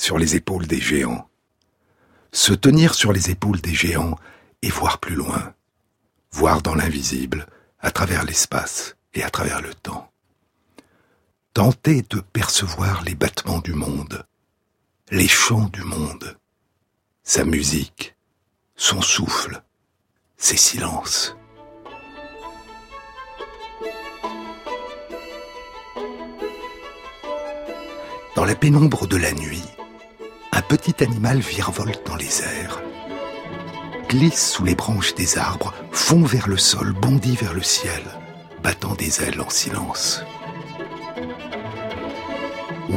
sur les épaules des géants. Se tenir sur les épaules des géants et voir plus loin. Voir dans l'invisible, à travers l'espace et à travers le temps. Tenter de percevoir les battements du monde, les chants du monde, sa musique, son souffle, ses silences. Dans la pénombre de la nuit, un petit animal virevolte dans les airs, glisse sous les branches des arbres, fond vers le sol, bondit vers le ciel, battant des ailes en silence.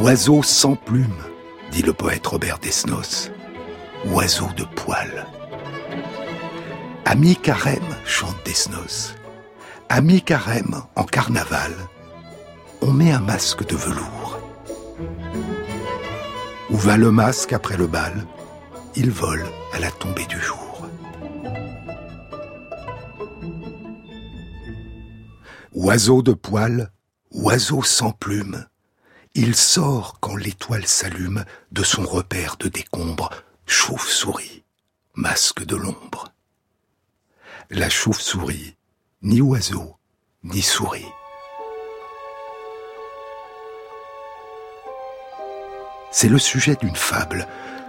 Oiseau sans plume, dit le poète Robert Desnos, oiseau de poil. Ami carême, chante Desnos. Ami carême, en carnaval, on met un masque de velours. Où va le masque après le bal? Il vole à la tombée du jour. Oiseau de poil, oiseau sans plume, il sort quand l'étoile s'allume de son repère de décombre, chauve-souris, masque de l'ombre. La chauve-souris, ni oiseau, ni souris. C'est le sujet d'une fable,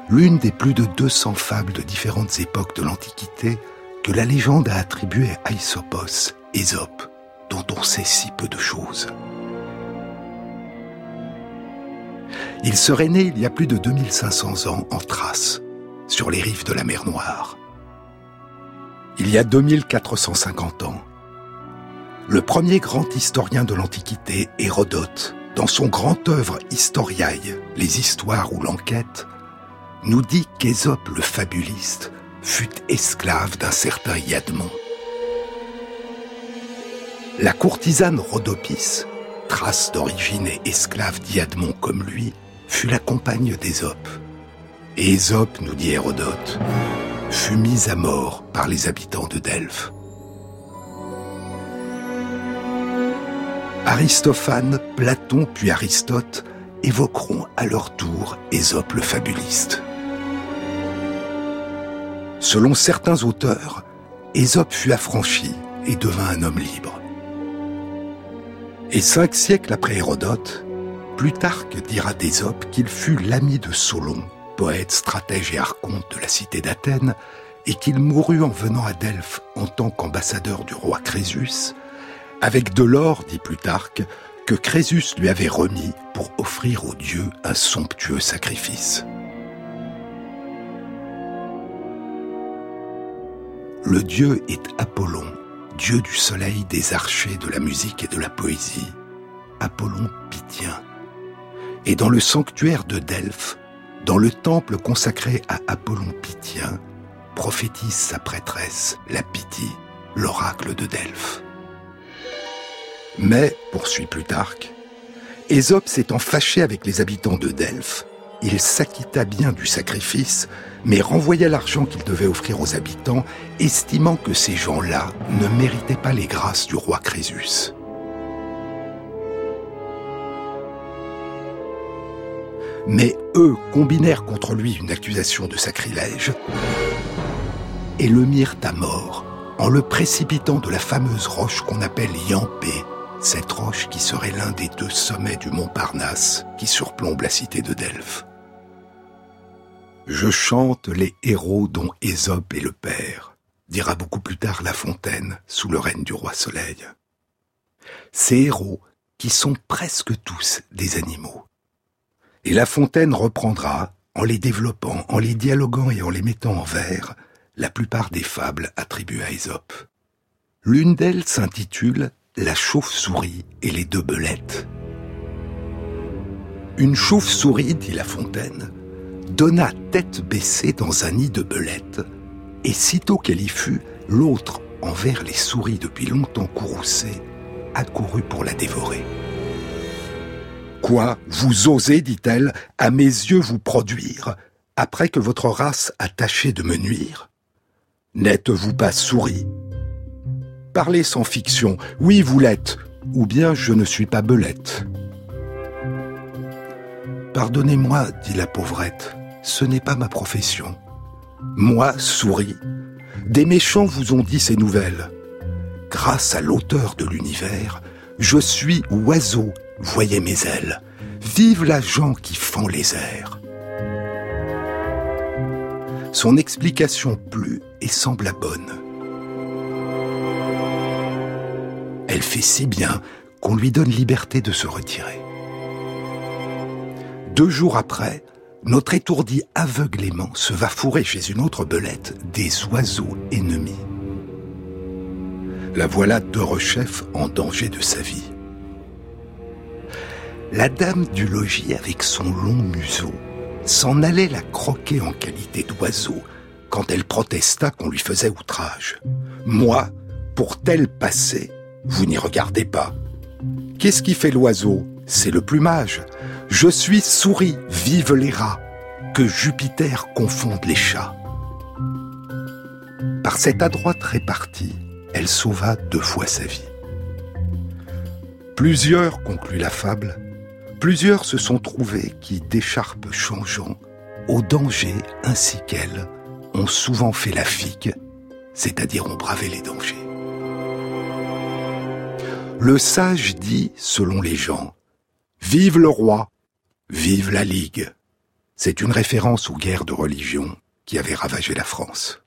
l'une des plus de 200 fables de différentes époques de l'Antiquité que la légende a attribuée à Aesopos, Ésope, dont on sait si peu de choses. Il serait né il y a plus de 2500 ans en Thrace, sur les rives de la mer Noire. Il y a 2450 ans, le premier grand historien de l'Antiquité, Hérodote, dans son grand œuvre Historiae, les histoires ou l'enquête, nous dit qu'Ésope le fabuliste fut esclave d'un certain Iadmon. La courtisane Rhodopis, trace d'origine et esclave d'Iadmon comme lui, fut la compagne d'Ésope. Et Ésope, nous dit Hérodote, fut mise à mort par les habitants de Delphes. Aristophane, Platon puis Aristote évoqueront à leur tour Ésope le fabuliste. Selon certains auteurs, Ésope fut affranchi et devint un homme libre. Et cinq siècles après Hérodote, Plutarque dira d'Ésope qu'il fut l'ami de Solon, poète, stratège et archonte de la cité d'Athènes, et qu'il mourut en venant à Delphes en tant qu'ambassadeur du roi Crésus, avec de l'or, dit Plutarque, que Crésus lui avait remis pour offrir aux dieux un somptueux sacrifice. Le dieu est Apollon, dieu du soleil, des archers, de la musique et de la poésie, Apollon pythien. Et dans le sanctuaire de Delphes, dans le temple consacré à Apollon pythien, prophétise sa prêtresse, la Pythie, l'oracle de Delphes. Mais, poursuit Plutarque, Ésope s'étant fâché avec les habitants de Delphes, il s'acquitta bien du sacrifice, mais renvoya l'argent qu'il devait offrir aux habitants, estimant que ces gens-là ne méritaient pas les grâces du roi Crésus. Mais eux combinèrent contre lui une accusation de sacrilège et le mirent à mort en le précipitant de la fameuse roche qu'on appelle Yampé, cette roche qui serait l'un des deux sommets du mont Parnasse qui surplombe la cité de Delphes. Je chante les héros dont Ésope est le père, dira beaucoup plus tard La Fontaine sous le règne du roi Soleil. Ces héros qui sont presque tous des animaux. Et La Fontaine reprendra, en les développant, en les dialoguant et en les mettant en vers, la plupart des fables attribuées à Ésope. L'une d'elles s'intitule la chauve-souris et les deux belettes. Une chauve-souris, dit La Fontaine, donna tête baissée dans un nid de belette, et sitôt qu'elle y fut, l'autre, envers les souris depuis longtemps courroucées, accourut pour la dévorer. Quoi, vous osez, dit-elle, à mes yeux vous produire, après que votre race a tâché de me nuire? N'êtes-vous pas souris? Parlez sans fiction, oui vous l'êtes, ou bien je ne suis pas belette. Pardonnez-moi, dit la pauvrette, ce n'est pas ma profession. Moi, souris, des méchants vous ont dit ces nouvelles. Grâce à l'auteur de l'univers, je suis oiseau, voyez mes ailes. Vive l'agent qui fend les airs. Son explication plut et sembla bonne. Elle fait si bien qu'on lui donne liberté de se retirer. Deux jours après, notre étourdi aveuglément se va fourrer chez une autre belette des oiseaux ennemis. La voilà de rechef en danger de sa vie. La dame du logis, avec son long museau, s'en allait la croquer en qualité d'oiseau quand elle protesta qu'on lui faisait outrage. Moi, pour tel passé, vous n'y regardez pas. Qu'est-ce qui fait l'oiseau? C'est le plumage. Je suis souris, vive les rats, que Jupiter confonde les chats. Par cette adroite répartie, elle sauva deux fois sa vie. Plusieurs, conclut la fable, plusieurs se sont trouvés qui, d'écharpe changeant, au danger ainsi qu'elle, ont souvent fait la figue, c'est-à-dire ont bravé les dangers. Le sage dit, selon les gens, Vive le roi, Vive la Ligue. C'est une référence aux guerres de religion qui avaient ravagé la France.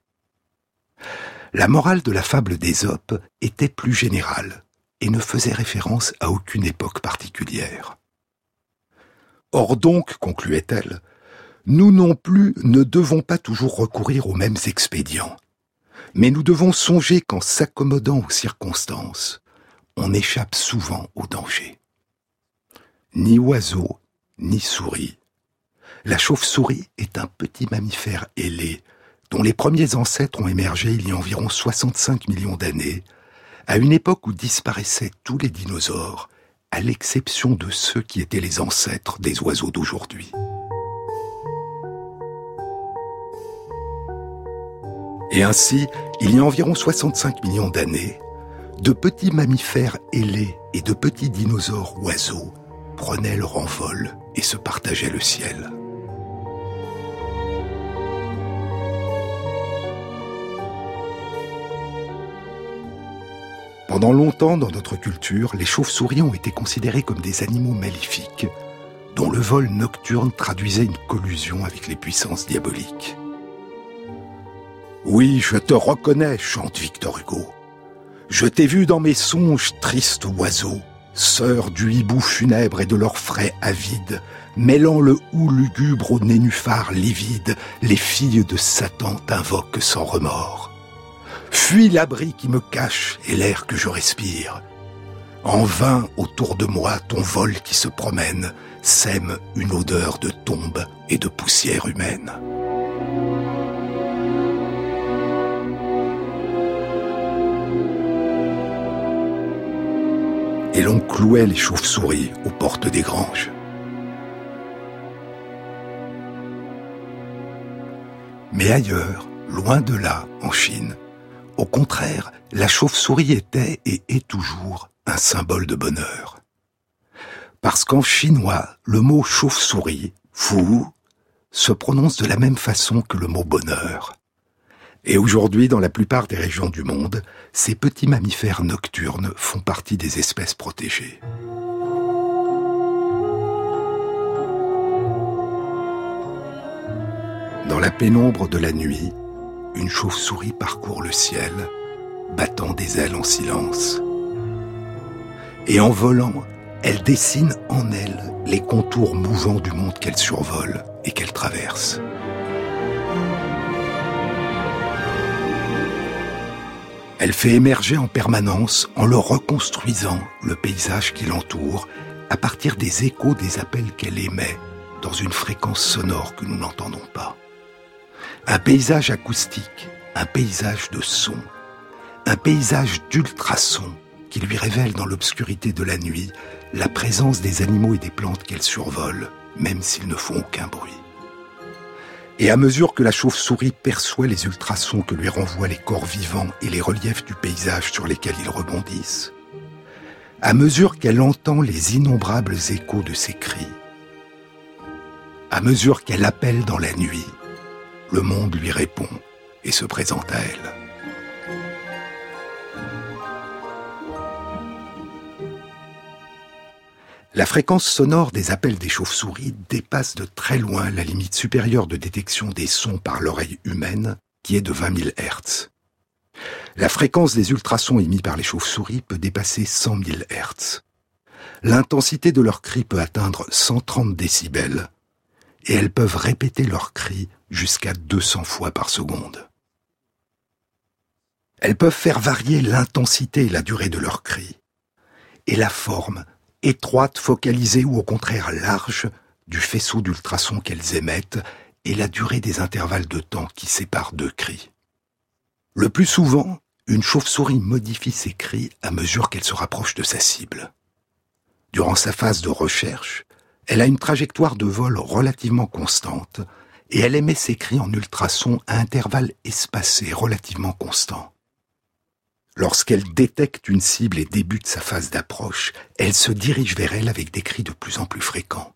La morale de la fable d'Ésope était plus générale et ne faisait référence à aucune époque particulière. Or donc, concluait-elle, nous non plus ne devons pas toujours recourir aux mêmes expédients, mais nous devons songer qu'en s'accommodant aux circonstances, on échappe souvent au danger. Ni oiseau, ni souris. La chauve-souris est un petit mammifère ailé dont les premiers ancêtres ont émergé il y a environ 65 millions d'années, à une époque où disparaissaient tous les dinosaures, à l'exception de ceux qui étaient les ancêtres des oiseaux d'aujourd'hui. Et ainsi, il y a environ 65 millions d'années, de petits mammifères ailés et de petits dinosaures oiseaux prenaient leur envol et se partageaient le ciel. Pendant longtemps dans notre culture, les chauves-souris ont été considérés comme des animaux maléfiques, dont le vol nocturne traduisait une collusion avec les puissances diaboliques. Oui, je te reconnais, chante Victor Hugo. Je t'ai vu dans mes songes, triste oiseau, sœur du hibou funèbre et de l'orfraie avide, mêlant le hou lugubre au nénuphar livide, les filles de Satan t'invoquent sans remords. Fuis l'abri qui me cache et l'air que je respire. En vain autour de moi ton vol qui se promène sème une odeur de tombe et de poussière humaine. Et l'on clouait les chauves-souris aux portes des granges. Mais ailleurs, loin de là, en Chine, au contraire, la chauve-souris était et est toujours un symbole de bonheur. Parce qu'en chinois, le mot chauve-souris, fou, se prononce de la même façon que le mot bonheur. Et aujourd'hui, dans la plupart des régions du monde, ces petits mammifères nocturnes font partie des espèces protégées. Dans la pénombre de la nuit, une chauve-souris parcourt le ciel, battant des ailes en silence. Et en volant, elle dessine en elle les contours mouvants du monde qu'elle survole et qu'elle traverse. Elle fait émerger en permanence, en le reconstruisant, le paysage qui l'entoure, à partir des échos des appels qu'elle émet, dans une fréquence sonore que nous n'entendons pas. Un paysage acoustique, un paysage de son, un paysage d'ultrasons qui lui révèle dans l'obscurité de la nuit la présence des animaux et des plantes qu'elle survole, même s'ils ne font aucun bruit. Et à mesure que la chauve-souris perçoit les ultrasons que lui renvoient les corps vivants et les reliefs du paysage sur lesquels ils rebondissent, à mesure qu'elle entend les innombrables échos de ses cris, à mesure qu'elle appelle dans la nuit, le monde lui répond et se présente à elle. La fréquence sonore des appels des chauves-souris dépasse de très loin la limite supérieure de détection des sons par l'oreille humaine, qui est de 20 000 Hz. La fréquence des ultrasons émis par les chauves-souris peut dépasser 100 000 Hz. L'intensité de leurs cris peut atteindre 130 décibels, et elles peuvent répéter leurs cris jusqu'à 200 fois par seconde. Elles peuvent faire varier l'intensité et la durée de leurs cris, et la forme étroite, focalisée ou au contraire large du faisceau d'ultrasons qu'elles émettent et la durée des intervalles de temps qui séparent deux cris. Le plus souvent, une chauve-souris modifie ses cris à mesure qu'elle se rapproche de sa cible. Durant sa phase de recherche, elle a une trajectoire de vol relativement constante et elle émet ses cris en ultrasons à intervalles espacés relativement constants. Lorsqu'elle détecte une cible et débute sa phase d'approche, elle se dirige vers elle avec des cris de plus en plus fréquents.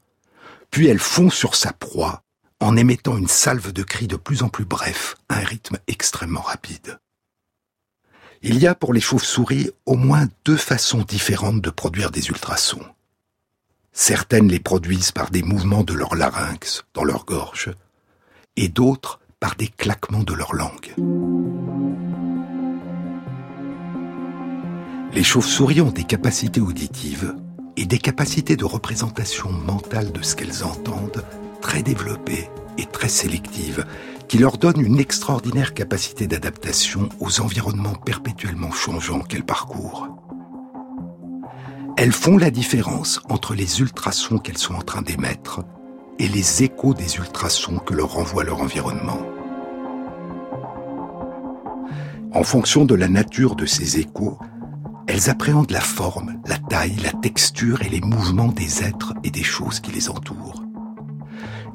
Puis elle fond sur sa proie en émettant une salve de cris de plus en plus brefs, à un rythme extrêmement rapide. Il y a pour les chauves-souris au moins deux façons différentes de produire des ultrasons. Certaines les produisent par des mouvements de leur larynx dans leur gorge, et d'autres par des claquements de leur langue. Les chauves-souris ont des capacités auditives et des capacités de représentation mentale de ce qu'elles entendent très développées et très sélectives, qui leur donnent une extraordinaire capacité d'adaptation aux environnements perpétuellement changeants qu'elles parcourent. Elles font la différence entre les ultrasons qu'elles sont en train d'émettre et les échos des ultrasons que leur renvoie leur environnement. En fonction de la nature de ces échos, elles appréhendent la forme, la taille, la texture et les mouvements des êtres et des choses qui les entourent.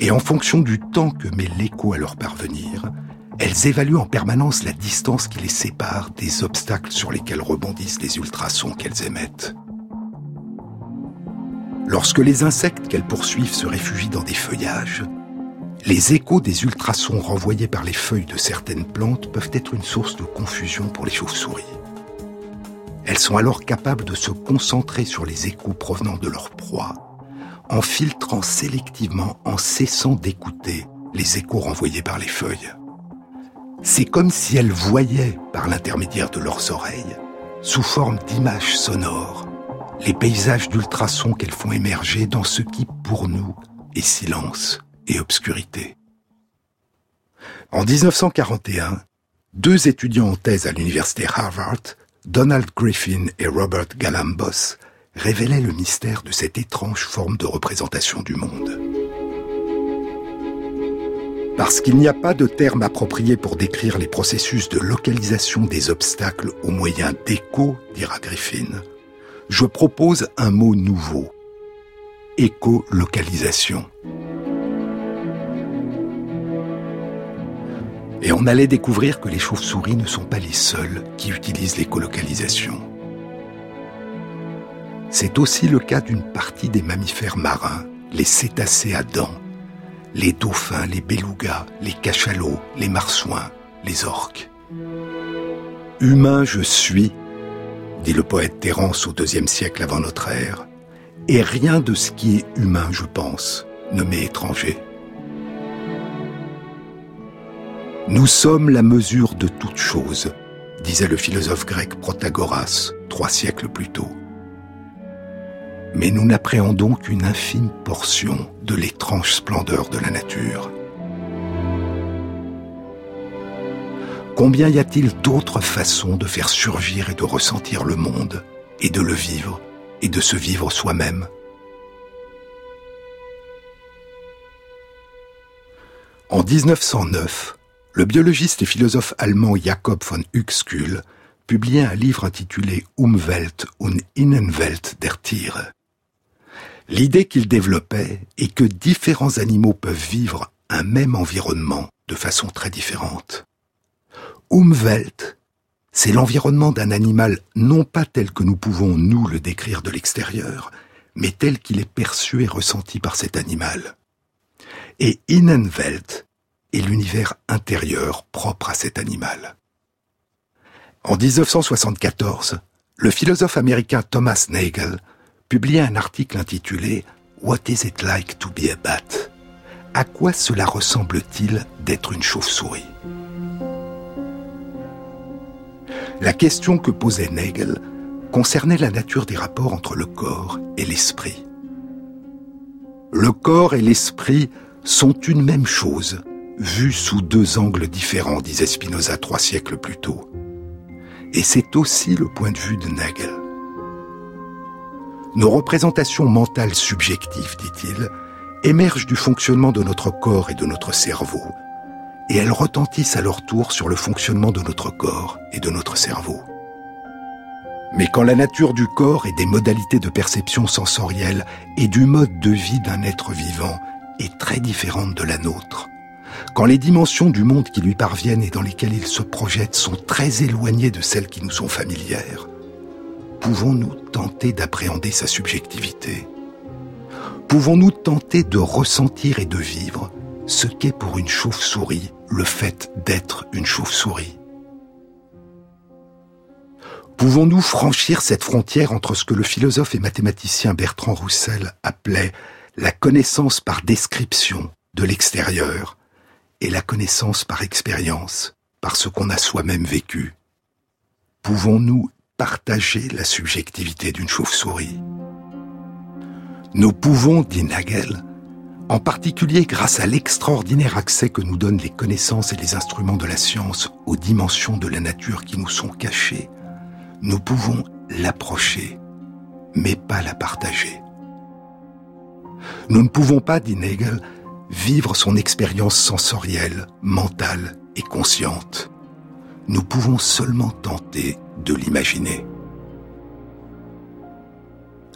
Et en fonction du temps que met l'écho à leur parvenir, elles évaluent en permanence la distance qui les sépare des obstacles sur lesquels rebondissent les ultrasons qu'elles émettent. Lorsque les insectes qu'elles poursuivent se réfugient dans des feuillages, les échos des ultrasons renvoyés par les feuilles de certaines plantes peuvent être une source de confusion pour les chauves-souris. Elles sont alors capables de se concentrer sur les échos provenant de leur proie, en filtrant sélectivement, en cessant d'écouter les échos renvoyés par les feuilles. C'est comme si elles voyaient, par l'intermédiaire de leurs oreilles, sous forme d'images sonores, les paysages d'ultrasons qu'elles font émerger dans ce qui, pour nous, est silence et obscurité. En 1941, deux étudiants en thèse à l'université Harvard Donald Griffin et Robert Galambos révélaient le mystère de cette étrange forme de représentation du monde. Parce qu'il n'y a pas de terme approprié pour décrire les processus de localisation des obstacles au moyen d'écho, dira Griffin, je propose un mot nouveau. Écolocalisation. Et on allait découvrir que les chauves-souris ne sont pas les seuls qui utilisent l'écolocalisation. C'est aussi le cas d'une partie des mammifères marins, les cétacés à dents, les dauphins, les belugas, les cachalots, les marsouins, les orques. Humain je suis, dit le poète Terence au deuxième siècle avant notre ère, et rien de ce qui est humain, je pense, ne m'est étranger. Nous sommes la mesure de toute chose, disait le philosophe grec Protagoras trois siècles plus tôt. Mais nous n'appréhendons qu'une infime portion de l'étrange splendeur de la nature. Combien y a-t-il d'autres façons de faire surgir et de ressentir le monde, et de le vivre, et de se vivre soi-même? En 1909, le biologiste et philosophe allemand Jakob von Uexküll publiait un livre intitulé Umwelt und Innenwelt der Tiere. L'idée qu'il développait est que différents animaux peuvent vivre un même environnement de façon très différente. Umwelt, c'est l'environnement d'un animal non pas tel que nous pouvons nous le décrire de l'extérieur, mais tel qu'il est perçu et ressenti par cet animal. Et Innenwelt est l'univers intérieur propre à cet animal. En 1974, le philosophe américain Thomas Nagel publiait un article intitulé What is it like to be a bat? À quoi cela ressemble-t-il d'être une chauve-souris? La question que posait Nagel concernait la nature des rapports entre le corps et l'esprit. Le corps et l'esprit sont une même chose, vus sous deux angles différents, disait Spinoza trois siècles plus tôt. Et c'est aussi le point de vue de Nagel. Nos représentations mentales subjectives, dit-il, émergent du fonctionnement de notre corps et de notre cerveau, et elles retentissent à leur tour sur le fonctionnement de notre corps et de notre cerveau. Mais quand la nature du corps et des modalités de perception sensorielle et du mode de vie d'un être vivant est très différente de la nôtre, quand les dimensions du monde qui lui parviennent et dans lesquelles il se projette sont très éloignées de celles qui nous sont familières, pouvons-nous tenter d'appréhender sa subjectivité? Pouvons-nous tenter de ressentir et de vivre ce qu'est pour une chauve-souris le fait d'être une chauve-souris? Pouvons-nous franchir cette frontière entre ce que le philosophe et mathématicien Bertrand Roussel appelait la connaissance par description de l'extérieur et la connaissance par expérience, par ce qu'on a soi-même vécu Pouvons-nous partager la subjectivité d'une chauve-souris? Nous pouvons, dit Nagel, en particulier grâce à l'extraordinaire accès que nous donnent les connaissances et les instruments de la science aux dimensions de la nature qui nous sont cachées, nous pouvons l'approcher, mais pas la partager. Nous ne pouvons pas, dit Nagel, vivre son expérience sensorielle, mentale et consciente. Nous pouvons seulement tenter de l'imaginer.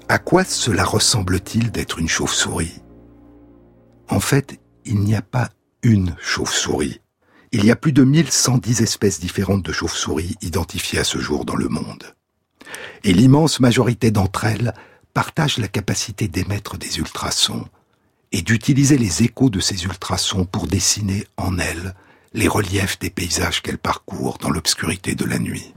À quoi cela ressemble-t-il d'être une chauve-souris? En fait, il n'y a pas une chauve-souris. Il y a plus de 1110 espèces différentes de chauves-souris identifiées à ce jour dans le monde. Et l'immense majorité d'entre elles partagent la capacité d'émettre des ultrasons et d'utiliser les échos de ces ultrasons pour dessiner en elle les reliefs des paysages qu'elle parcourt dans l'obscurité de la nuit.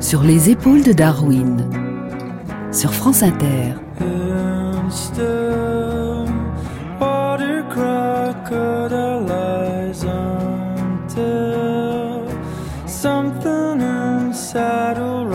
Sur les épaules de Darwin, sur France Inter. battle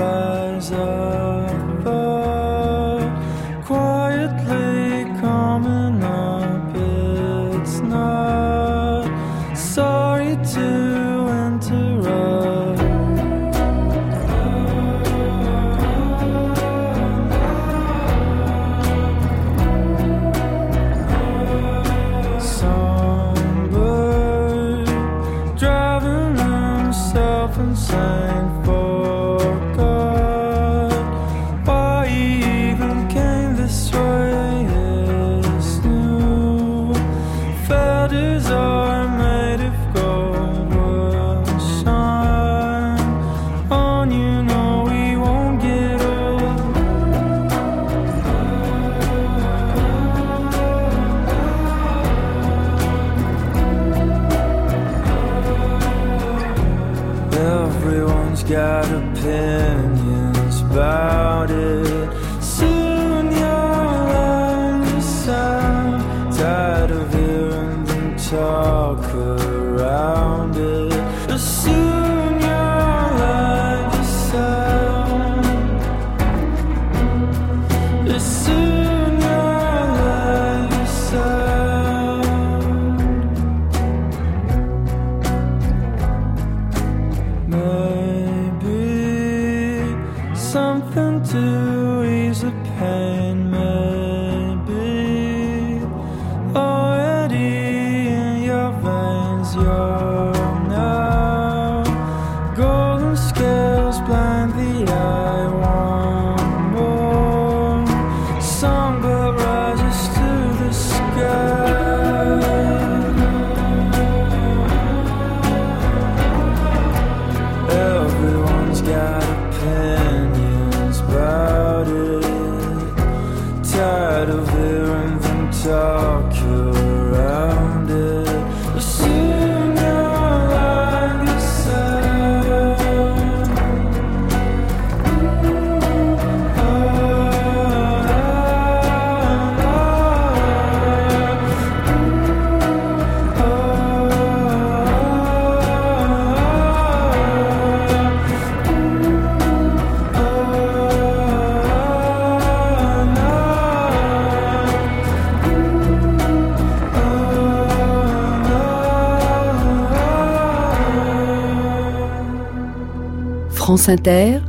France Inter,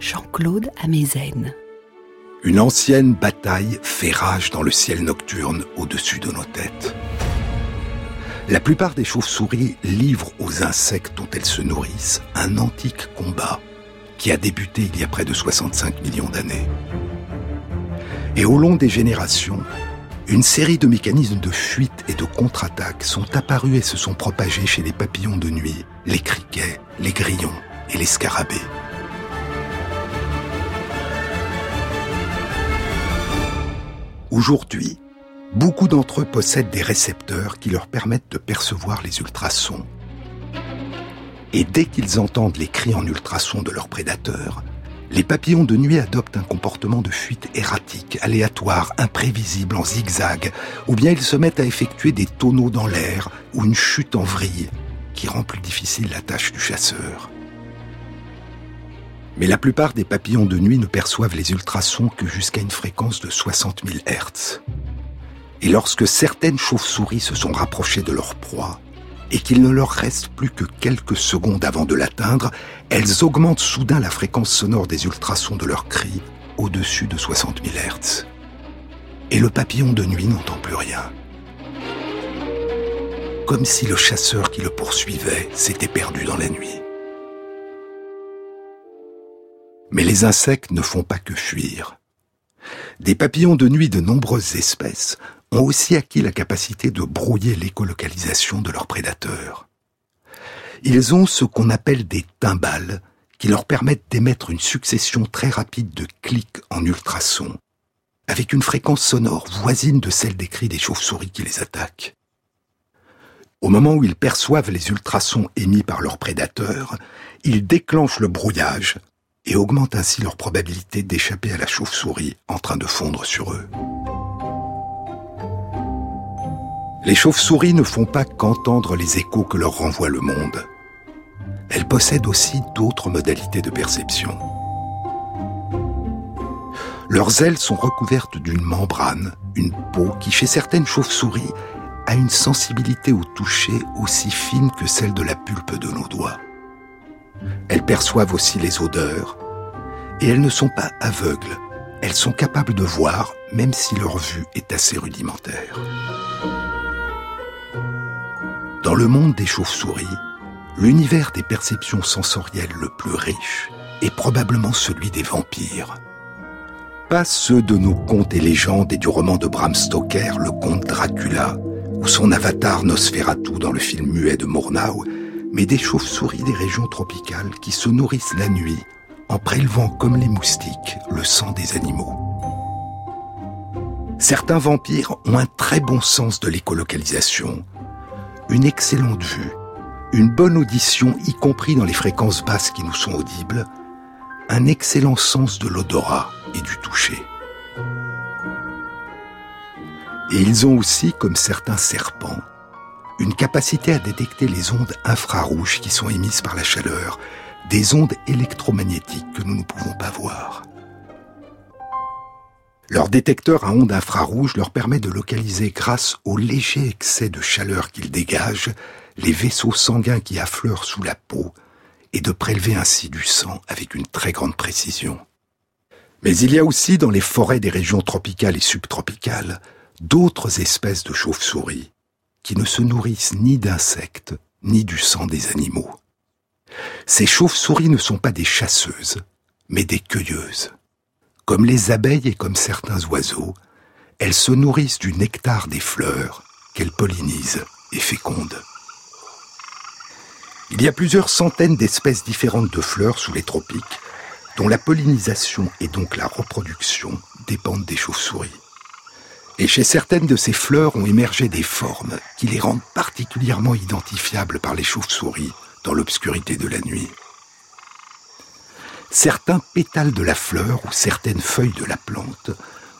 Jean-Claude Amezen. Une ancienne bataille fait rage dans le ciel nocturne au-dessus de nos têtes. La plupart des chauves-souris livrent aux insectes dont elles se nourrissent un antique combat qui a débuté il y a près de 65 millions d'années. Et au long des générations, une série de mécanismes de fuite et de contre-attaque sont apparus et se sont propagés chez les papillons de nuit, les criquets, les grillons et les scarabées. Aujourd'hui, beaucoup d'entre eux possèdent des récepteurs qui leur permettent de percevoir les ultrasons. Et dès qu'ils entendent les cris en ultrasons de leurs prédateurs, les papillons de nuit adoptent un comportement de fuite erratique, aléatoire, imprévisible, en zigzag, ou bien ils se mettent à effectuer des tonneaux dans l'air ou une chute en vrille qui rend plus difficile la tâche du chasseur. Mais la plupart des papillons de nuit ne perçoivent les ultrasons que jusqu'à une fréquence de 60 000 Hz. Et lorsque certaines chauves-souris se sont rapprochées de leur proie, et qu'il ne leur reste plus que quelques secondes avant de l'atteindre, elles augmentent soudain la fréquence sonore des ultrasons de leurs cris au-dessus de 60 000 Hz. Et le papillon de nuit n'entend plus rien. Comme si le chasseur qui le poursuivait s'était perdu dans la nuit. Mais les insectes ne font pas que fuir. Des papillons de nuit de nombreuses espèces ont aussi acquis la capacité de brouiller l'écolocalisation de leurs prédateurs. Ils ont ce qu'on appelle des timbales qui leur permettent d'émettre une succession très rapide de clics en ultrasons, avec une fréquence sonore voisine de celle des cris des chauves-souris qui les attaquent. Au moment où ils perçoivent les ultrasons émis par leurs prédateurs, ils déclenchent le brouillage et augmentent ainsi leur probabilité d'échapper à la chauve-souris en train de fondre sur eux. Les chauves-souris ne font pas qu'entendre les échos que leur renvoie le monde. Elles possèdent aussi d'autres modalités de perception. Leurs ailes sont recouvertes d'une membrane, une peau qui, chez certaines chauves-souris, a une sensibilité au toucher aussi fine que celle de la pulpe de nos doigts. Elles perçoivent aussi les odeurs, et elles ne sont pas aveugles. Elles sont capables de voir, même si leur vue est assez rudimentaire. Dans le monde des chauves-souris, l'univers des perceptions sensorielles le plus riche est probablement celui des vampires. Pas ceux de nos contes et légendes et du roman de Bram Stoker, le conte Dracula, ou son avatar Nosferatu dans le film muet de Murnau, mais des chauves-souris des régions tropicales qui se nourrissent la nuit en prélevant comme les moustiques le sang des animaux. Certains vampires ont un très bon sens de l'écolocalisation, une excellente vue, une bonne audition, y compris dans les fréquences basses qui nous sont audibles, un excellent sens de l'odorat et du toucher. Et ils ont aussi, comme certains serpents, une capacité à détecter les ondes infrarouges qui sont émises par la chaleur, des ondes électromagnétiques que nous ne pouvons pas voir. Leur détecteur à ondes infrarouges leur permet de localiser grâce au léger excès de chaleur qu'ils dégagent les vaisseaux sanguins qui affleurent sous la peau et de prélever ainsi du sang avec une très grande précision. Mais il y a aussi dans les forêts des régions tropicales et subtropicales d'autres espèces de chauves-souris qui ne se nourrissent ni d'insectes ni du sang des animaux. Ces chauves-souris ne sont pas des chasseuses, mais des cueilleuses. Comme les abeilles et comme certains oiseaux, elles se nourrissent du nectar des fleurs qu'elles pollinisent et fécondent. Il y a plusieurs centaines d'espèces différentes de fleurs sous les tropiques, dont la pollinisation et donc la reproduction dépendent des chauves-souris. Et chez certaines de ces fleurs ont émergé des formes qui les rendent particulièrement identifiables par les chauves-souris dans l'obscurité de la nuit. Certains pétales de la fleur ou certaines feuilles de la plante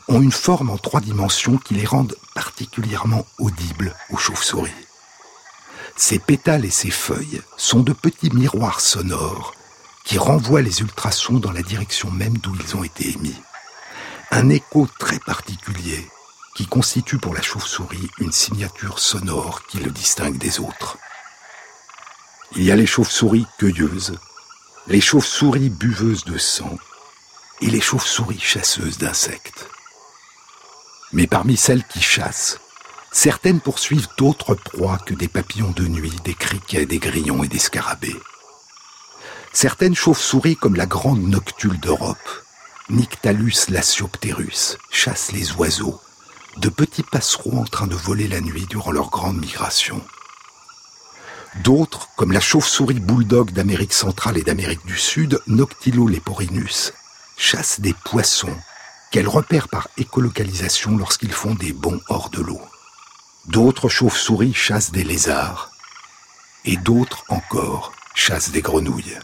ont une forme en trois dimensions qui les rendent particulièrement audibles aux chauves-souris. Ces pétales et ces feuilles sont de petits miroirs sonores qui renvoient les ultrasons dans la direction même d'où ils ont été émis. Un écho très particulier qui constitue pour la chauve-souris une signature sonore qui le distingue des autres. Il y a les chauves-souris cueilleuses, les chauves-souris buveuses de sang et les chauves-souris chasseuses d'insectes. Mais parmi celles qui chassent, certaines poursuivent d'autres proies que des papillons de nuit, des criquets, des grillons et des scarabées. Certaines chauves-souris, comme la grande noctule d'Europe, Nyctalus lasiopterus, chassent les oiseaux, de petits passereaux en train de voler la nuit durant leur grande migration. D'autres, comme la chauve-souris bulldog d'Amérique centrale et d'Amérique du Sud, Noctilo leporinus, chassent des poissons qu'elles repèrent par écolocalisation lorsqu'ils font des bonds hors de l'eau. D'autres chauves-souris chassent des lézards, et d'autres encore chassent des grenouilles.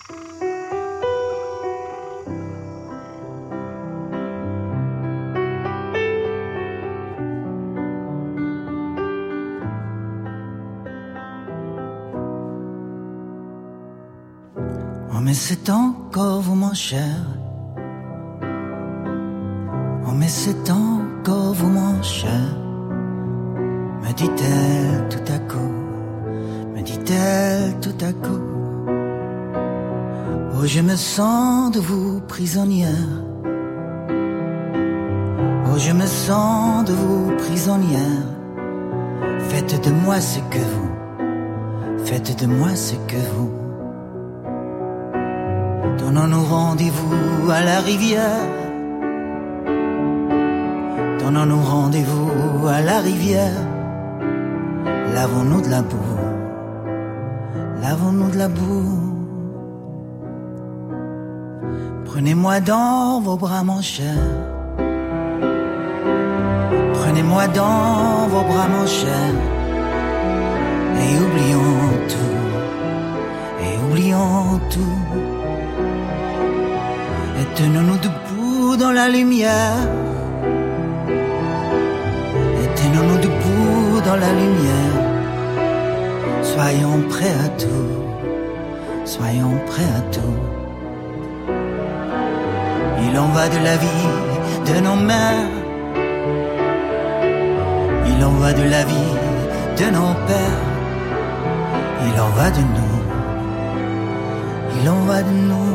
C'est encore vous, mon cher. Oh, mais c'est encore vous, mon cher. Me dit-elle tout à coup, me dit-elle tout à coup. Oh, je me sens de vous prisonnière. Oh, je me sens de vous prisonnière. Faites de moi ce que vous, faites de moi ce que vous. Donnons-nous rendez-vous à la rivière. Donnons-nous rendez-vous à la rivière. Lavons-nous de la boue. Lavons-nous de la boue. Prenez-moi dans vos bras, mon cher. Prenez-moi dans vos bras, mon cher. Et oublions tout. Et oublions tout. Tenons-nous debout dans la lumière. Et tenons-nous debout dans la lumière. Soyons prêts à tout. Soyons prêts à tout. Il en va de la vie de nos mères. Il en va de la vie de nos pères. Il en va de nous. Il en va de nous.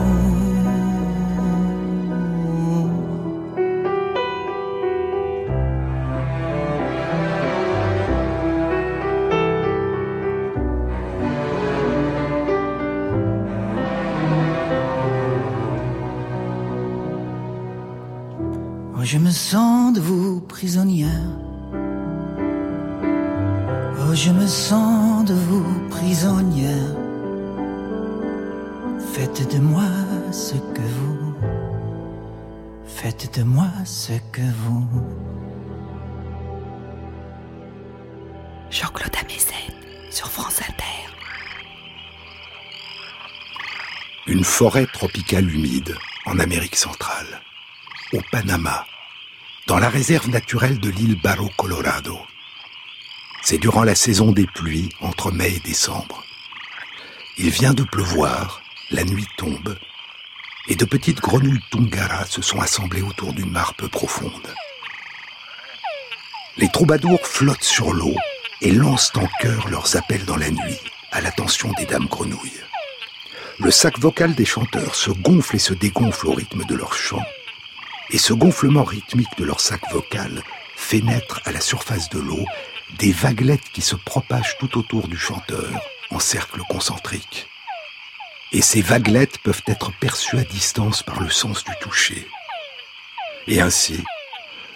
Sens de vous prisonnière. Oh, je me sens de vous prisonnière. Faites de moi ce que vous. Faites de moi ce que vous. Jean-Claude Amezen sur France Inter. Une forêt tropicale humide en Amérique centrale, au Panama dans la réserve naturelle de l'île Barro Colorado. C'est durant la saison des pluies, entre mai et décembre. Il vient de pleuvoir, la nuit tombe, et de petites grenouilles tungara se sont assemblées autour d'une mare peu profonde. Les troubadours flottent sur l'eau et lancent en chœur leurs appels dans la nuit, à l'attention des dames grenouilles. Le sac vocal des chanteurs se gonfle et se dégonfle au rythme de leurs chants Et ce gonflement rythmique de leur sac vocal fait naître à la surface de l'eau des vaguelettes qui se propagent tout autour du chanteur en cercle concentrique. Et ces vaguelettes peuvent être perçues à distance par le sens du toucher. Et ainsi,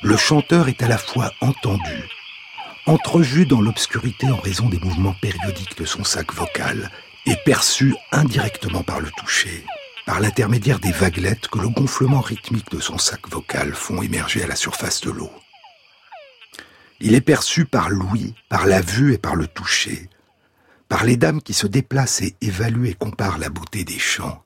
le chanteur est à la fois entendu, entrevu dans l'obscurité en raison des mouvements périodiques de son sac vocal, et perçu indirectement par le toucher, par l'intermédiaire des vaguelettes que le gonflement rythmique de son sac vocal font émerger à la surface de l'eau. Il est perçu par l'ouïe, par la vue et par le toucher, par les dames qui se déplacent et évaluent et comparent la beauté des chants,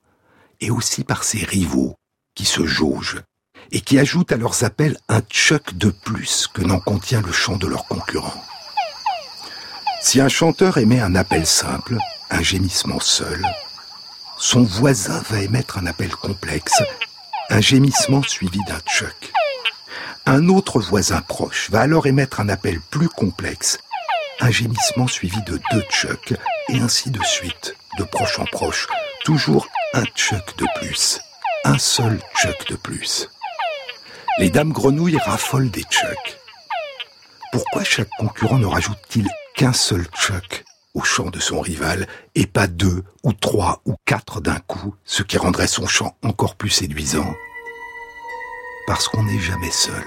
et aussi par ses rivaux qui se jaugent et qui ajoutent à leurs appels un tchuc de plus que n'en contient le chant de leurs concurrents. Si un chanteur émet un appel simple, un gémissement seul, son voisin va émettre un appel complexe, un gémissement suivi d'un tchuc. Un autre voisin proche va alors émettre un appel plus complexe, un gémissement suivi de deux tchucs, et ainsi de suite, de proche en proche, toujours un tchuc de plus, un seul tchuc de plus. Les dames grenouilles raffolent des tchucs. Pourquoi chaque concurrent ne rajoute-t-il qu'un seul tchuc au chant de son rival et pas deux ou trois ou quatre d'un coup, ce qui rendrait son chant encore plus séduisant Parce qu'on n'est jamais seul.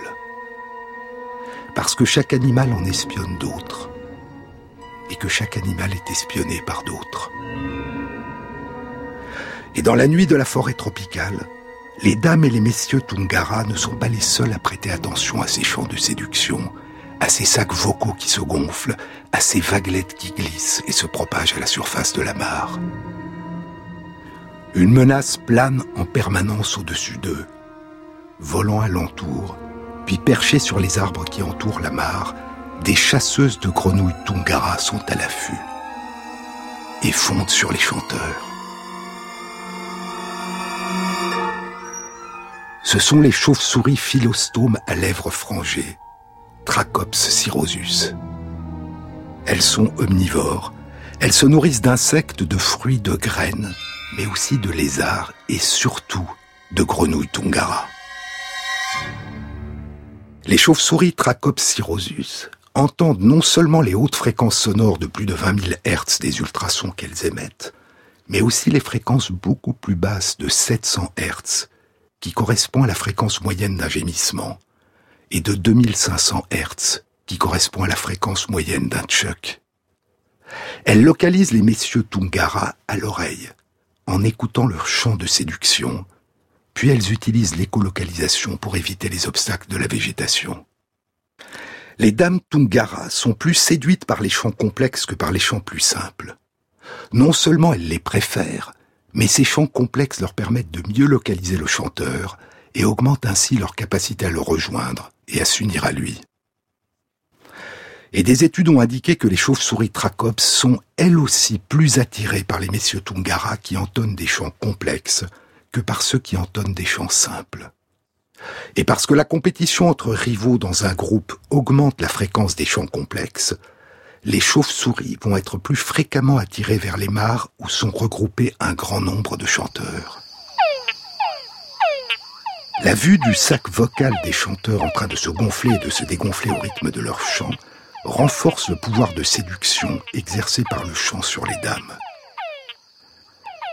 Parce que chaque animal en espionne d'autres et que chaque animal est espionné par d'autres. Et dans la nuit de la forêt tropicale, les dames et les messieurs Tungara ne sont pas les seuls à prêter attention à ces chants de séduction, à ces sacs vocaux qui se gonflent, à ces vaguelettes qui glissent et se propagent à la surface de la mare. Une menace plane en permanence au-dessus d'eux, volant alentour, puis perchées sur les arbres qui entourent la mare, des chasseuses de grenouilles Tungara sont à l'affût et fondent sur les chanteurs. Ce sont les chauves-souris philostomes à lèvres frangées, Trachops cirrhosus. Elles sont omnivores. Elles se nourrissent d'insectes, de fruits, de graines, mais aussi de lézards et surtout de grenouilles Tungara. Les chauves-souris Trachops cirrhosus entendent non seulement les hautes fréquences sonores de plus de 20 000 Hz des ultrasons qu'elles émettent, mais aussi les fréquences beaucoup plus basses de 700 Hz, qui correspond à la fréquence moyenne d'un gémissement, et de 2500 Hz, qui correspond à la fréquence moyenne d'un tchuc. Elles localisent les messieurs Tungara à l'oreille, en écoutant leur chant de séduction, puis elles utilisent l'écolocalisation pour éviter les obstacles de la végétation. Les dames Tungara sont plus séduites par les chants complexes que par les chants plus simples. Non seulement elles les préfèrent, mais ces chants complexes leur permettent de mieux localiser le chanteur et augmentent ainsi leur capacité à le rejoindre et à s'unir à lui. Et des études ont indiqué que les chauves-souris Trachops sont elles aussi plus attirées par les messieurs Tungara qui entonnent des chants complexes que par ceux qui entonnent des chants simples. Et parce que la compétition entre rivaux dans un groupe augmente la fréquence des chants complexes, les chauves-souris vont être plus fréquemment attirées vers les mares où sont regroupés un grand nombre de chanteurs. La vue du sac vocal des chanteurs en train de se gonfler et de se dégonfler au rythme de leur chant renforce le pouvoir de séduction exercé par le chant sur les dames.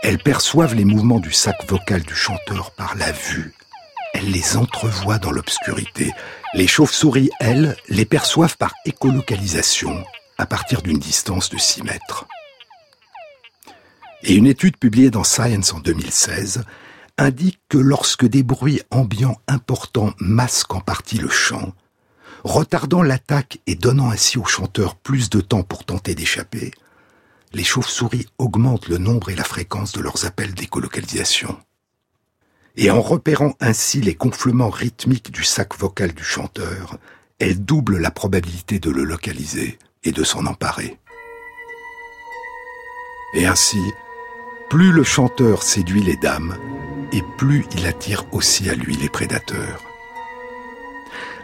Elles perçoivent les mouvements du sac vocal du chanteur par la vue. Elles les entrevoient dans l'obscurité. Les chauves-souris, elles, les perçoivent par écolocalisation à partir d'une distance de 6 mètres. Et une étude publiée dans Science en 2016 indique que lorsque des bruits ambiants importants masquent en partie le chant, retardant l'attaque et donnant ainsi aux chanteurs plus de temps pour tenter d'échapper, les chauves-souris augmentent le nombre et la fréquence de leurs appels d'écolocalisation. Et en repérant ainsi les gonflements rythmiques du sac vocal du chanteur, elles doublent la probabilité de le localiser et de s'en emparer. Et ainsi, plus le chanteur séduit les dames, et plus il attire aussi à lui les prédateurs.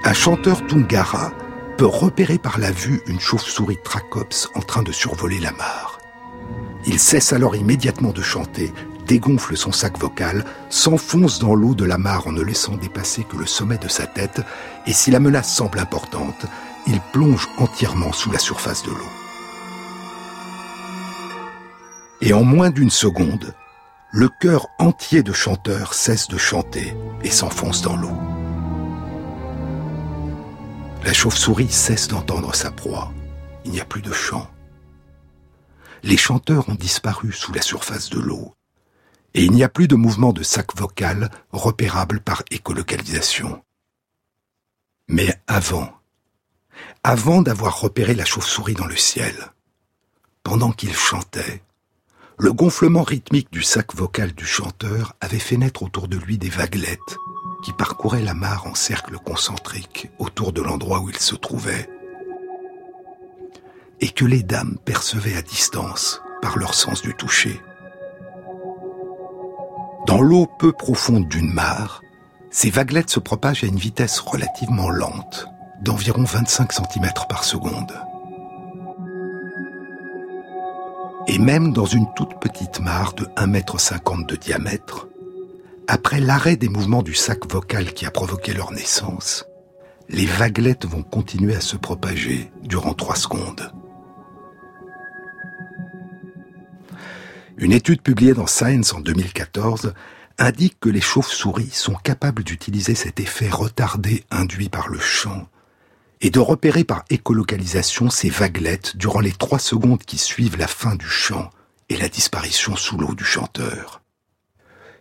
Un chanteur Tungara peut repérer par la vue une chauve-souris Trachops en train de survoler la mare. Il cesse alors immédiatement de chanter, dégonfle son sac vocal, s'enfonce dans l'eau de la mare en ne laissant dépasser que le sommet de sa tête, et si la menace semble importante, il plonge entièrement sous la surface de l'eau. Et en moins d'une seconde, le cœur entier de chanteur cesse de chanter et s'enfonce dans l'eau. La chauve-souris cesse d'entendre sa proie. Il n'y a plus de chant. Les chanteurs ont disparu sous la surface de l'eau. Et il n'y a plus de mouvement de sac vocal repérable par écolocalisation. Mais avant, avant d'avoir repéré la chauve-souris dans le ciel, pendant qu'il chantait, le gonflement rythmique du sac vocal du chanteur avait fait naître autour de lui des vaguelettes qui parcouraient la mare en cercle concentrique autour de l'endroit où il se trouvait, et que les dames percevaient à distance par leur sens du toucher. Dans l'eau peu profonde d'une mare, ces vaguelettes se propagent à une vitesse relativement lente, d'environ 25 cm par seconde. Et même dans une toute petite mare de 1,50 m de diamètre, après l'arrêt des mouvements du sac vocal qui a provoqué leur naissance, les vaguelettes vont continuer à se propager durant 3 secondes. Une étude publiée dans Science en 2014 indique que les chauves-souris sont capables d'utiliser cet effet retardé induit par le chant et de repérer par écolocalisation ces vaguelettes durant les trois secondes qui suivent la fin du chant et la disparition sous l'eau du chanteur.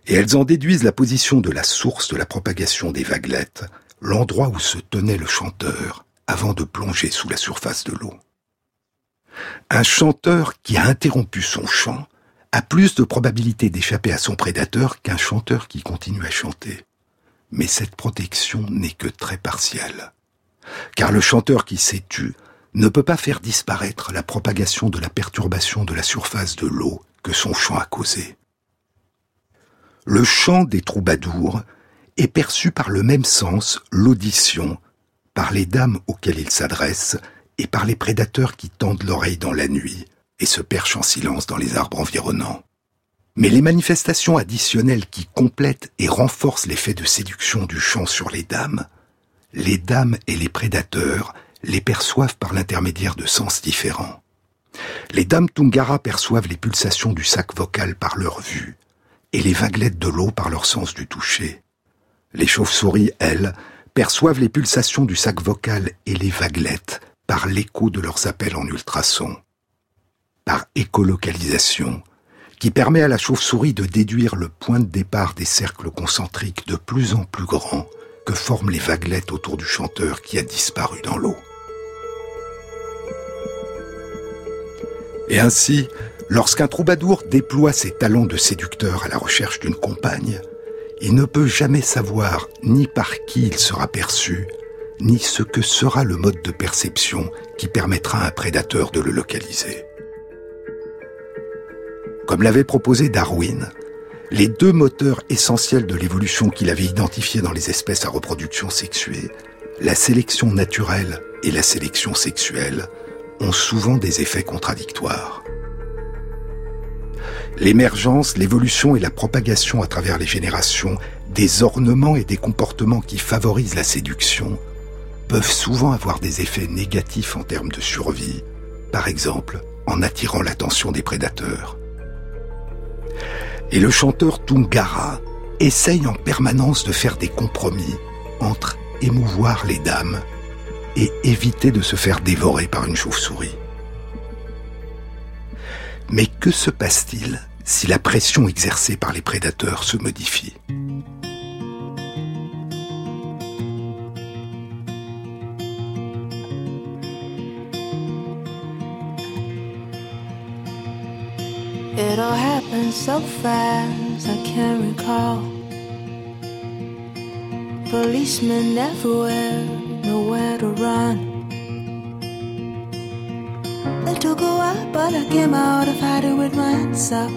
Et elles en déduisent la position de la source de la propagation des vaguelettes, l'endroit où se tenait le chanteur avant de plonger sous la surface de l'eau. Un chanteur qui a interrompu son chant a plus de probabilité d'échapper à son prédateur qu'un chanteur qui continue à chanter. Mais cette protection n'est que très partielle car le chanteur qui s'est tu ne peut pas faire disparaître la propagation de la perturbation de la surface de l'eau que son chant a causé. Le chant des troubadours est perçu par le même sens, l'audition, par les dames auxquelles il s'adresse et par les prédateurs qui tendent l'oreille dans la nuit et se perchent en silence dans les arbres environnants. Mais les manifestations additionnelles qui complètent et renforcent l'effet de séduction du chant sur les dames les dames et les prédateurs les perçoivent par l'intermédiaire de sens différents. Les dames Tungara perçoivent les pulsations du sac vocal par leur vue, et les vaguelettes de l'eau par leur sens du toucher. Les chauves-souris, elles, perçoivent les pulsations du sac vocal et les vaguelettes par l'écho de leurs appels en ultrasons. Par écolocalisation, qui permet à la chauve-souris de déduire le point de départ des cercles concentriques de plus en plus grands que forment les vaguelettes autour du chanteur qui a disparu dans l'eau. Et ainsi, lorsqu'un troubadour déploie ses talents de séducteur à la recherche d'une compagne, il ne peut jamais savoir ni par qui il sera perçu, ni ce que sera le mode de perception qui permettra à un prédateur de le localiser. Comme l'avait proposé Darwin, les deux moteurs essentiels de l'évolution qu'il avait identifiés dans les espèces à reproduction sexuée, la sélection naturelle et la sélection sexuelle, ont souvent des effets contradictoires. L'émergence, l'évolution et la propagation à travers les générations des ornements et des comportements qui favorisent la séduction peuvent souvent avoir des effets négatifs en termes de survie, par exemple en attirant l'attention des prédateurs. Et le chanteur Tungara essaye en permanence de faire des compromis entre émouvoir les dames et éviter de se faire dévorer par une chauve-souris. Mais que se passe-t-il si la pression exercée par les prédateurs se modifie? It all happened so fast, I can't recall. Policemen everywhere, nowhere to run. It took a while, but I came out of hiding with my hands up.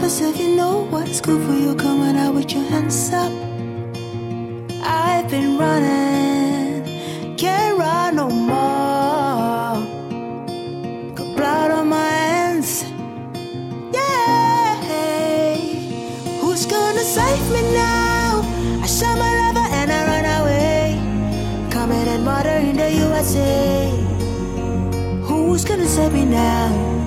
Cause if you know what's good for you, coming out with your hands up. I've been running, can't run no more. USA. Who's gonna save me now?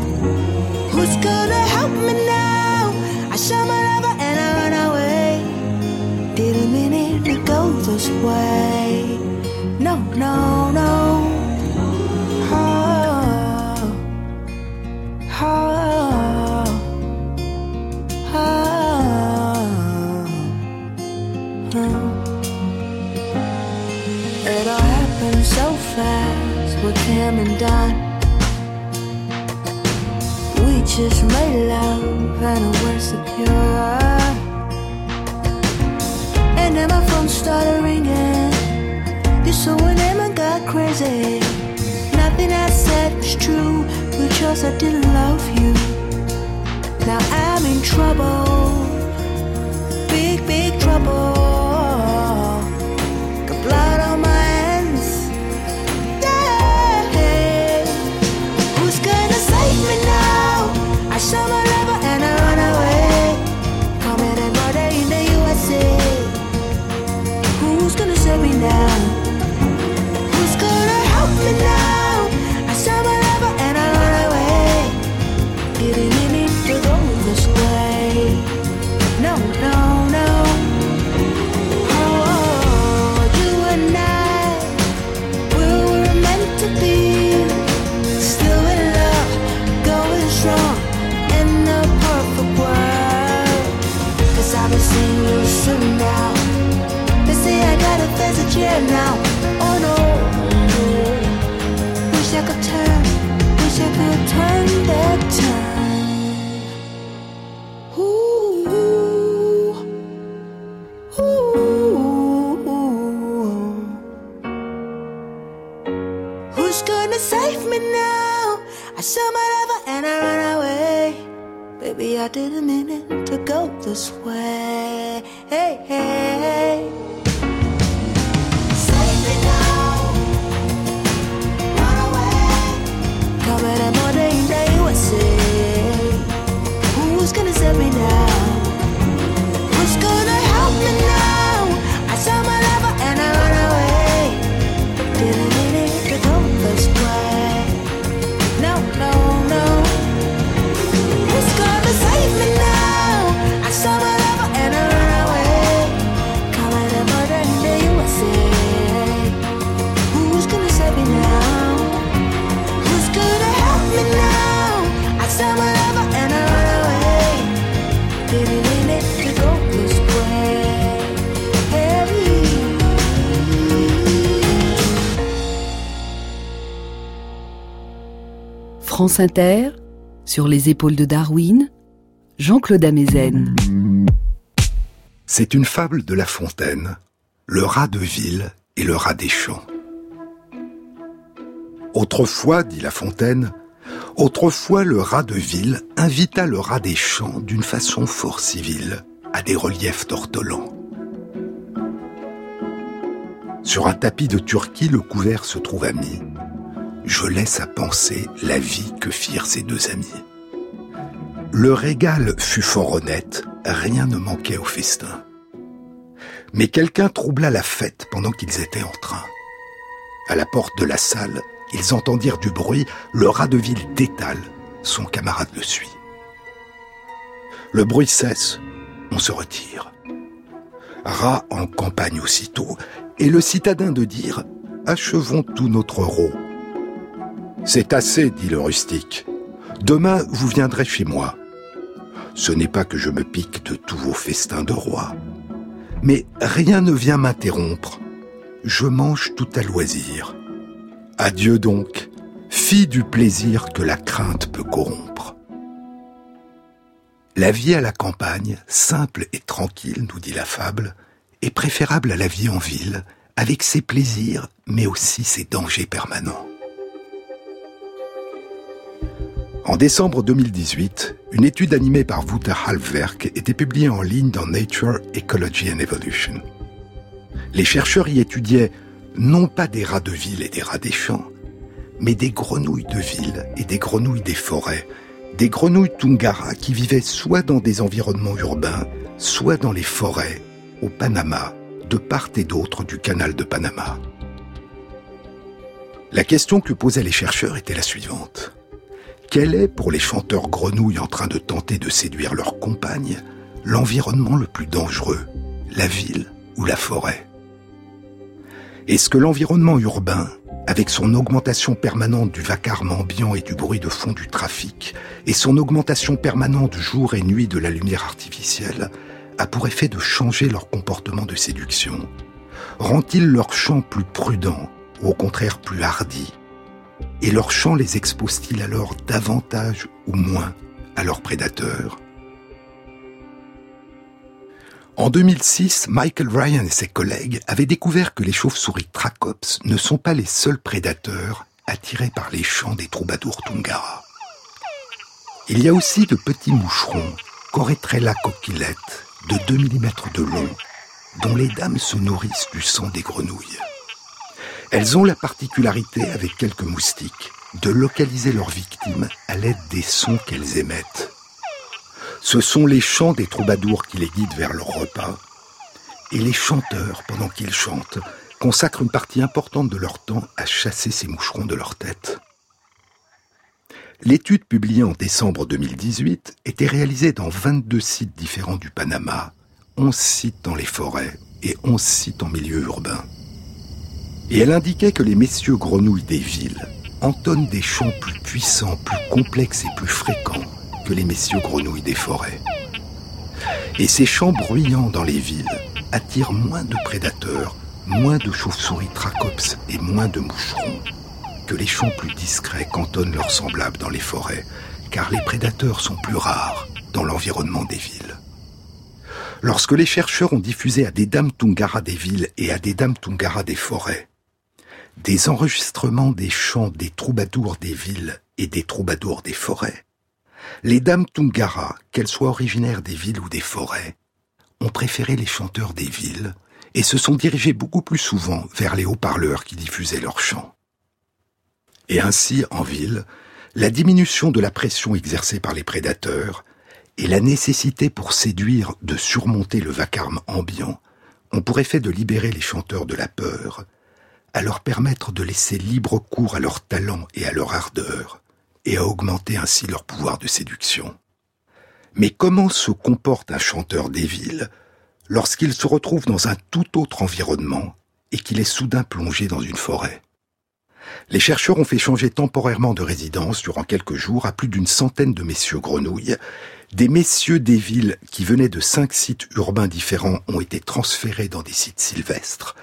France Inter, sur les épaules de Darwin, Jean-Claude Amezen. C'est une fable de La Fontaine, le rat de ville et le rat des champs. Autrefois, dit La Fontaine, autrefois le rat de ville invita le rat des champs d'une façon fort civile à des reliefs d'ortolans. Sur un tapis de Turquie, le couvert se trouva mis. Je laisse à penser la vie que firent ces deux amis. Le régal fut fort honnête, rien ne manquait au festin. Mais quelqu'un troubla la fête pendant qu'ils étaient en train. À la porte de la salle, ils entendirent du bruit, le rat de ville détale, son camarade le suit. Le bruit cesse, on se retire. Rat en campagne aussitôt, et le citadin de dire Achevons tout notre rot. C'est assez, dit le rustique. Demain, vous viendrez chez moi. Ce n'est pas que je me pique de tous vos festins de roi. Mais rien ne vient m'interrompre. Je mange tout à loisir. Adieu donc, fille du plaisir que la crainte peut corrompre. La vie à la campagne, simple et tranquille, nous dit la fable, est préférable à la vie en ville, avec ses plaisirs, mais aussi ses dangers permanents. En décembre 2018, une étude animée par Wouter Halfwerk était publiée en ligne dans Nature, Ecology and Evolution. Les chercheurs y étudiaient non pas des rats de ville et des rats des champs, mais des grenouilles de ville et des grenouilles des forêts, des grenouilles Tungara qui vivaient soit dans des environnements urbains, soit dans les forêts, au Panama, de part et d'autre du canal de Panama. La question que posaient les chercheurs était la suivante. Quel est, pour les chanteurs grenouilles en train de tenter de séduire leurs compagnes, l'environnement le plus dangereux, la ville ou la forêt. Est-ce que l'environnement urbain, avec son augmentation permanente du vacarme ambiant et du bruit de fond du trafic, et son augmentation permanente jour et nuit de la lumière artificielle, a pour effet de changer leur comportement de séduction? Rend-il leur chant plus prudent, ou au contraire plus hardi? Et leur chant les expose-t-il alors davantage ou moins à leurs prédateurs? En 2006, Michael Ryan et ses collègues avaient découvert que les chauves-souris Tracops ne sont pas les seuls prédateurs attirés par les chants des troubadours Tungara. Il y a aussi de petits moucherons, Coretrella coquillette, de 2 mm de long, dont les dames se nourrissent du sang des grenouilles. Elles ont la particularité, avec quelques moustiques, de localiser leurs victimes à l'aide des sons qu'elles émettent. Ce sont les chants des troubadours qui les guident vers leur repas, et les chanteurs, pendant qu'ils chantent, consacrent une partie importante de leur temps à chasser ces moucherons de leur tête. L'étude publiée en décembre 2018 était réalisée dans 22 sites différents du Panama, 11 sites dans les forêts et 11 sites en milieu urbain. Et elle indiquait que les messieurs grenouilles des villes entonnent des chants plus puissants, plus complexes et plus fréquents que les messieurs grenouilles des forêts. Et ces chants bruyants dans les villes attirent moins de prédateurs, moins de chauves-souris tracops et moins de moucherons que les chants plus discrets qu'entonnent leurs semblables dans les forêts, car les prédateurs sont plus rares dans l'environnement des villes. Lorsque les chercheurs ont diffusé à des dames Tungara des villes et à des dames Tungara des forêts des enregistrements des chants des troubadours des villes et des troubadours des forêts, les dames Tungara, qu'elles soient originaires des villes ou des forêts, ont préféré les chanteurs des villes et se sont dirigées beaucoup plus souvent vers les haut-parleurs qui diffusaient leurs chants. Et ainsi, en ville, la diminution de la pression exercée par les prédateurs et la nécessité pour séduire de surmonter le vacarme ambiant ont pour effet de libérer les chanteurs de la peur, à leur permettre de laisser libre cours à leur talent et à leur ardeur, et à augmenter ainsi leur pouvoir de séduction. Mais comment se comporte un chanteur des villes lorsqu'il se retrouve dans un tout autre environnement et qu'il est soudain plongé dans une forêt? Les chercheurs ont fait changer temporairement de résidence durant quelques jours à plus d'une centaine de messieurs grenouilles. Des messieurs des villes qui venaient de cinq sites urbains différents ont été transférés dans des sites sylvestres,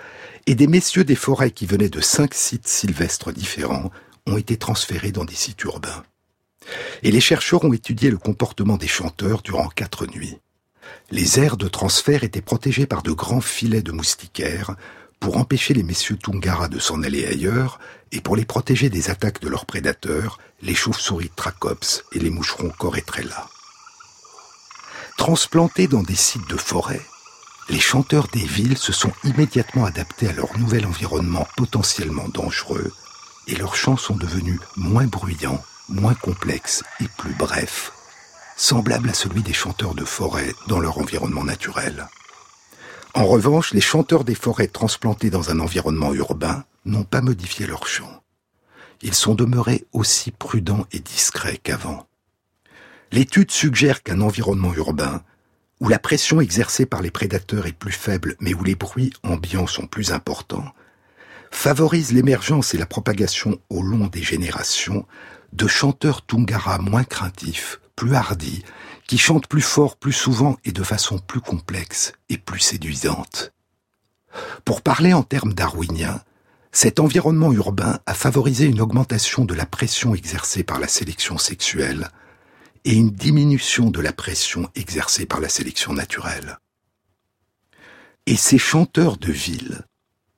et des messieurs des forêts qui venaient de cinq sites sylvestres différents ont été transférés dans des sites urbains. Et les chercheurs ont étudié le comportement des chanteurs durant quatre nuits. Les aires de transfert étaient protégées par de grands filets de moustiquaires pour empêcher les messieurs Tungara de s'en aller ailleurs et pour les protéger des attaques de leurs prédateurs, les chauves-souris Tracops et les moucherons Coretrella. Transplantés dans des sites de forêt, les chanteurs des villes se sont immédiatement adaptés à leur nouvel environnement potentiellement dangereux et leurs chants sont devenus moins bruyants, moins complexes et plus brefs, semblables à celui des chanteurs de forêt dans leur environnement naturel. En revanche, les chanteurs des forêts transplantés dans un environnement urbain n'ont pas modifié leur chant. Ils sont demeurés aussi prudents et discrets qu'avant. L'étude suggère qu'un environnement urbain, où la pression exercée par les prédateurs est plus faible mais où les bruits ambiants sont plus importants, favorise l'émergence et la propagation au long des générations de chanteurs Tungara moins craintifs, plus hardis, qui chantent plus fort, plus souvent et de façon plus complexe et plus séduisante. Pour parler en termes darwiniens, cet environnement urbain a favorisé une augmentation de la pression exercée par la sélection sexuelle et une diminution de la pression exercée par la sélection naturelle. Et ces chanteurs de ville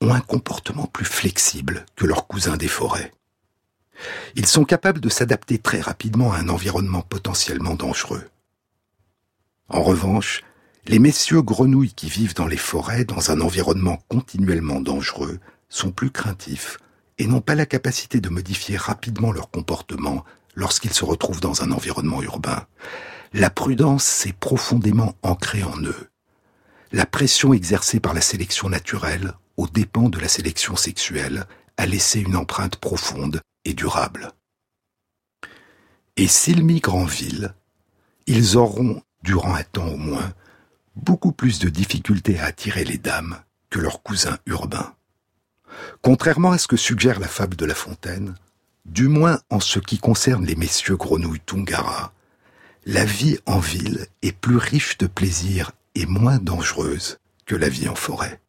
ont un comportement plus flexible que leurs cousins des forêts. Ils sont capables de s'adapter très rapidement à un environnement potentiellement dangereux. En revanche, les messieurs grenouilles qui vivent dans les forêts dans un environnement continuellement dangereux sont plus craintifs et n'ont pas la capacité de modifier rapidement leur comportement lorsqu'ils se retrouvent dans un environnement urbain. La prudence s'est profondément ancrée en eux. La pression exercée par la sélection naturelle aux dépens de la sélection sexuelle a laissé une empreinte profonde et durable. Et s'ils migrent en ville, ils auront, durant un temps au moins, beaucoup plus de difficultés à attirer les dames que leurs cousins urbains. Contrairement à ce que suggère la fable de La Fontaine, du moins en ce qui concerne les messieurs grenouilles Tungara, la vie en ville est plus riche de plaisir et moins dangereuse que la vie en forêt.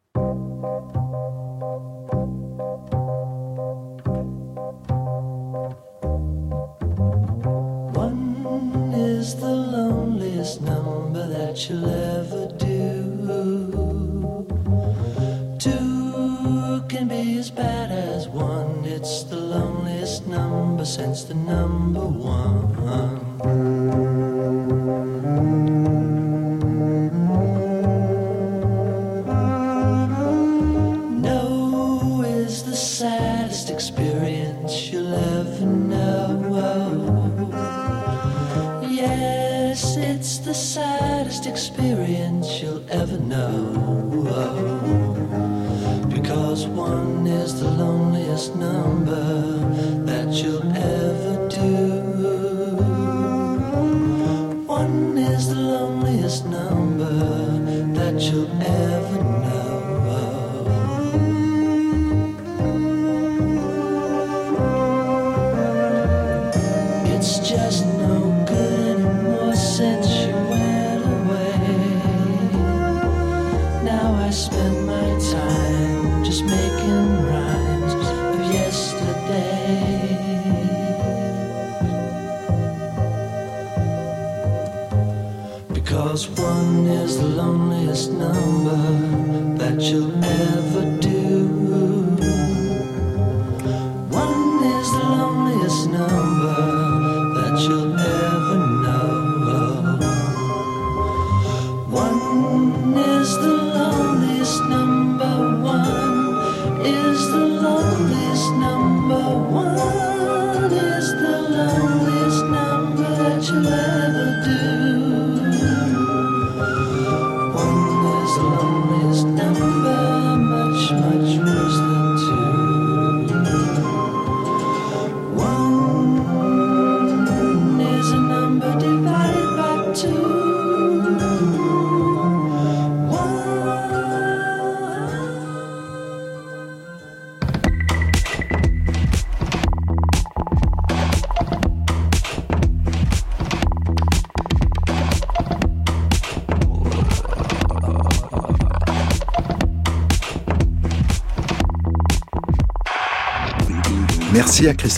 Since the number one. No is the saddest experience you'll ever know. Yes, it's the saddest experience you'll ever know. Because one is the loneliest number that you'll Because one is the loneliest number that you'll ever do.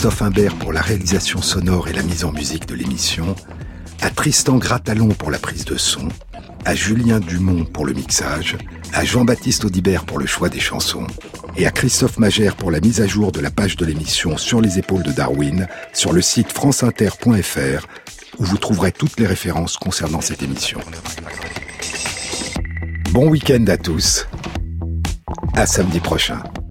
Christophe Imbert pour la réalisation sonore et la mise en musique de l'émission, à Tristan Gratalon pour la prise de son, à Julien Dumont pour le mixage, à Jean-Baptiste Audibert pour le choix des chansons, et à Christophe Magère pour la mise à jour de la page de l'émission Sur les épaules de Darwin sur le site franceinter.fr où vous trouverez toutes les références concernant cette émission. Bon week-end à tous. À samedi prochain.